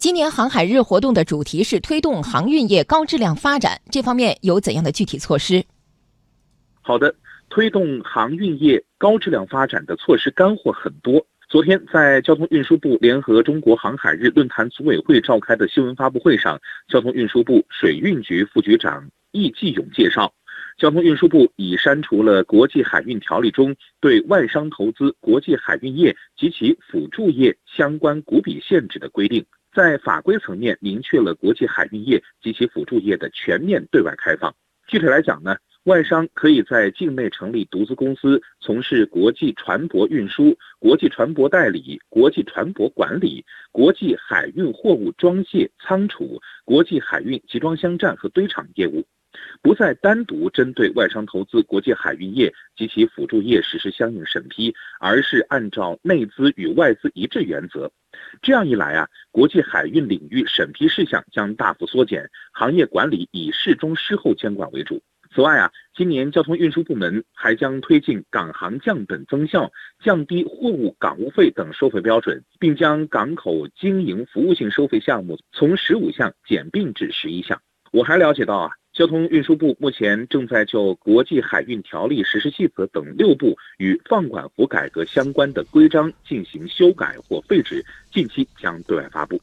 今年航海日活动的主题是推动航运业高质量发展，这方面有怎样的具体措施？好的，推动航运业高质量发展的措施干货很多。昨天在交通运输部联合中国航海日论坛组委会召开的新闻发布会上，交通运输部水运局副局长易继勇介绍。交通运输部已删除了国际海运条例中对外商投资国际海运业及其辅助业相关股比限制的规定，在法规层面明确了国际海运业及其辅助业的全面对外开放。具体来讲呢，外商可以在境内成立独资公司，从事国际船舶运输、国际船舶代理、国际船舶管理、国际海运货物装卸仓储、国际海运集装箱站和堆场业务。不再单独针对外商投资国际海运业及其辅助业实施相应审批，而是按照内资与外资一致原则。这样一来啊，国际海运领域审批事项将大幅缩减，行业管理以事中事后监管为主。此外啊，今年交通运输部门还将推进港航降本增效、降低货物港务费等收费标准，并将港口经营服务性收费项目从十五项减并至十一项。我还了解到啊。交通运输部目前正在就《国际海运条例实施细则》等六部与放管服改革相关的规章进行修改或废止，近期将对外发布。